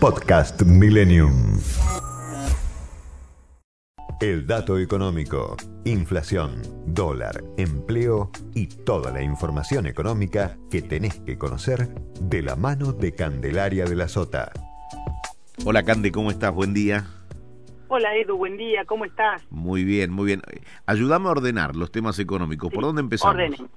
Podcast Millennium. El dato económico, inflación, dólar, empleo y toda la información económica que tenés que conocer de la mano de Candelaria de la Sota. Hola Cande, ¿cómo estás? Buen día. Hola Edu, buen día, ¿cómo estás? Muy bien, muy bien. Ayúdame a ordenar los temas económicos. ¿Por dónde empezamos? Ordenen.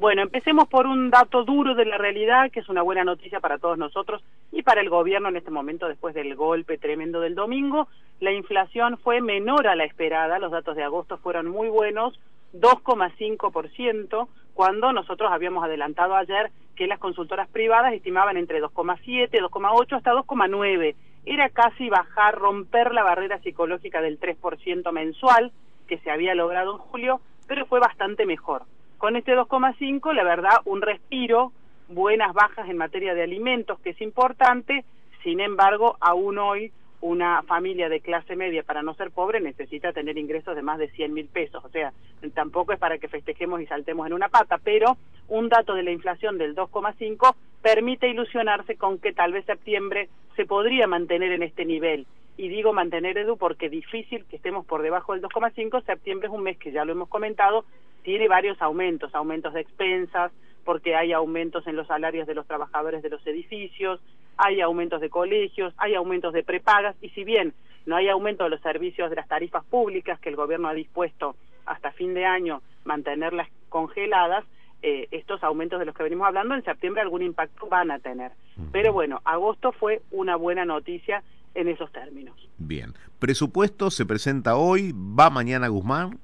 Bueno, empecemos por un dato duro de la realidad, que es una buena noticia para todos nosotros y para el gobierno en este momento después del golpe tremendo del domingo. La inflación fue menor a la esperada, los datos de agosto fueron muy buenos, 2,5%, cuando nosotros habíamos adelantado ayer que las consultoras privadas estimaban entre 2,7, 2,8 hasta 2,9. Era casi bajar, romper la barrera psicológica del 3% mensual que se había logrado en julio, pero fue bastante mejor. Con este 2,5, la verdad, un respiro, buenas bajas en materia de alimentos, que es importante, sin embargo, aún hoy una familia de clase media, para no ser pobre, necesita tener ingresos de más de 100 mil pesos. O sea, tampoco es para que festejemos y saltemos en una pata, pero un dato de la inflación del 2,5 permite ilusionarse con que tal vez septiembre se podría mantener en este nivel. Y digo mantener, Edu, porque difícil que estemos por debajo del 2,5. Septiembre es un mes que ya lo hemos comentado, tiene varios aumentos, aumentos de expensas, porque hay aumentos en los salarios de los trabajadores de los edificios, hay aumentos de colegios, hay aumentos de prepagas, y si bien no hay aumento de los servicios de las tarifas públicas que el gobierno ha dispuesto hasta fin de año mantenerlas congeladas, eh, estos aumentos de los que venimos hablando en septiembre algún impacto van a tener. Pero bueno, agosto fue una buena noticia en esos términos. Bien. Presupuesto se presenta hoy, va mañana Guzmán.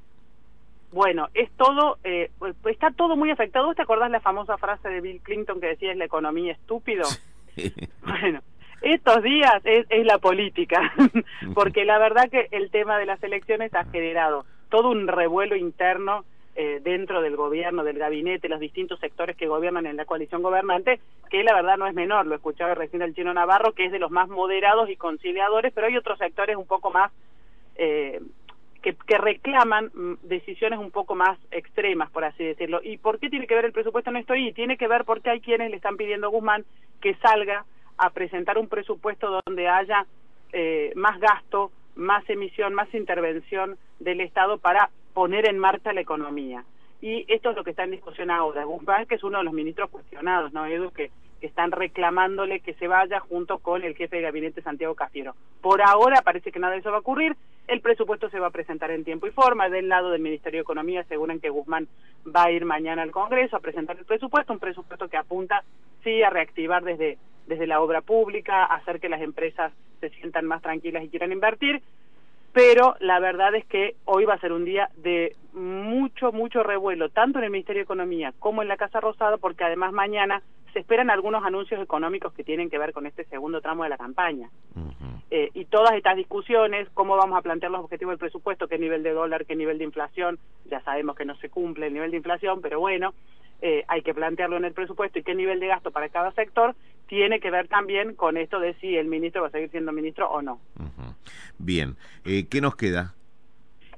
Bueno, es todo, eh, está todo muy afectado. ¿Te acordás la famosa frase de Bill Clinton que decía es la economía estúpido? Bueno, estos días es, es la política, porque la verdad que el tema de las elecciones ha generado todo un revuelo interno eh, dentro del gobierno, del gabinete, los distintos sectores que gobiernan en la coalición gobernante, que la verdad no es menor, lo escuchaba recién el chino Navarro, que es de los más moderados y conciliadores, pero hay otros sectores un poco más eh, que, que, reclaman mm, decisiones un poco más extremas, por así decirlo. ¿Y por qué tiene que ver el presupuesto en esto? Y tiene que ver porque hay quienes le están pidiendo a Guzmán que salga a presentar un presupuesto donde haya eh, más gasto, más emisión, más intervención del Estado para poner en marcha la economía. Y esto es lo que está en discusión ahora. Guzmán, que es uno de los ministros cuestionados, ¿no, Edu? Que, que están reclamándole que se vaya junto con el jefe de gabinete Santiago Cafiero. Por ahora parece que nada de eso va a ocurrir. El presupuesto se va a presentar en tiempo y forma. Del lado del Ministerio de Economía aseguran que Guzmán va a ir mañana al Congreso a presentar el presupuesto, un presupuesto que apunta, sí, a reactivar desde, desde la obra pública, a hacer que las empresas se sientan más tranquilas y quieran invertir, pero la verdad es que hoy va a ser un día de mucho, mucho revuelo, tanto en el Ministerio de Economía como en la Casa Rosada, porque además mañana se esperan algunos anuncios económicos que tienen que ver con este segundo tramo de la campaña. Uh -huh. eh, y todas estas discusiones, cómo vamos a plantear los objetivos del presupuesto, qué nivel de dólar, qué nivel de inflación, ya sabemos que no se cumple el nivel de inflación, pero bueno, eh, hay que plantearlo en el presupuesto y qué nivel de gasto para cada sector, tiene que ver también con esto de si el ministro va a seguir siendo ministro o no. Uh -huh. Bien, eh, ¿qué nos queda?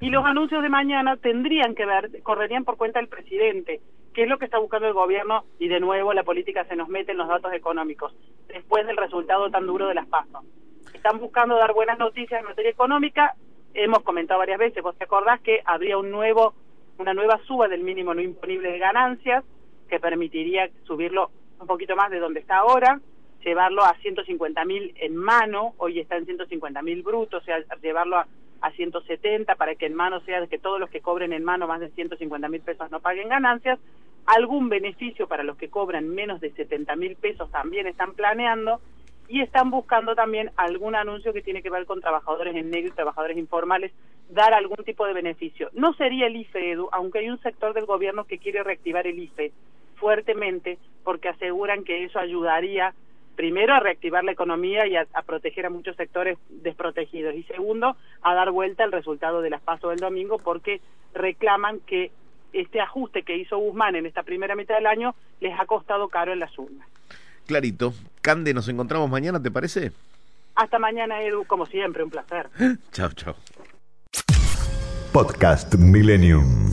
Y los anuncios de mañana tendrían que ver, correrían por cuenta del presidente, que es lo que está buscando el gobierno y de nuevo la política se nos mete en los datos económicos, después del resultado tan duro de las pasos. Están buscando dar buenas noticias en materia económica, hemos comentado varias veces, vos te acordás que habría un nuevo, una nueva suba del mínimo no imponible de ganancias, que permitiría subirlo un poquito más de donde está ahora, llevarlo a 150 mil en mano, hoy está en 150 mil brutos, o sea, llevarlo a, a 170 para que en mano sea que todos los que cobren en mano más de 150 mil pesos no paguen ganancias, algún beneficio para los que cobran menos de 70 mil pesos también están planeando y están buscando también algún anuncio que tiene que ver con trabajadores en negro y trabajadores informales, dar algún tipo de beneficio. No sería el IFE, Edu, aunque hay un sector del gobierno que quiere reactivar el IFE fuertemente porque aseguran que eso ayudaría primero a reactivar la economía y a, proteger a muchos sectores desprotegidos y segundo a dar vuelta al resultado de las pasos del domingo porque reclaman que este ajuste que hizo Guzmán en esta primera mitad del año les ha costado caro en las urnas. Clarito. Cande, nos encontramos mañana, ¿te parece? Hasta mañana, Edu, como siempre, un placer. chao, chao. Podcast Millennium.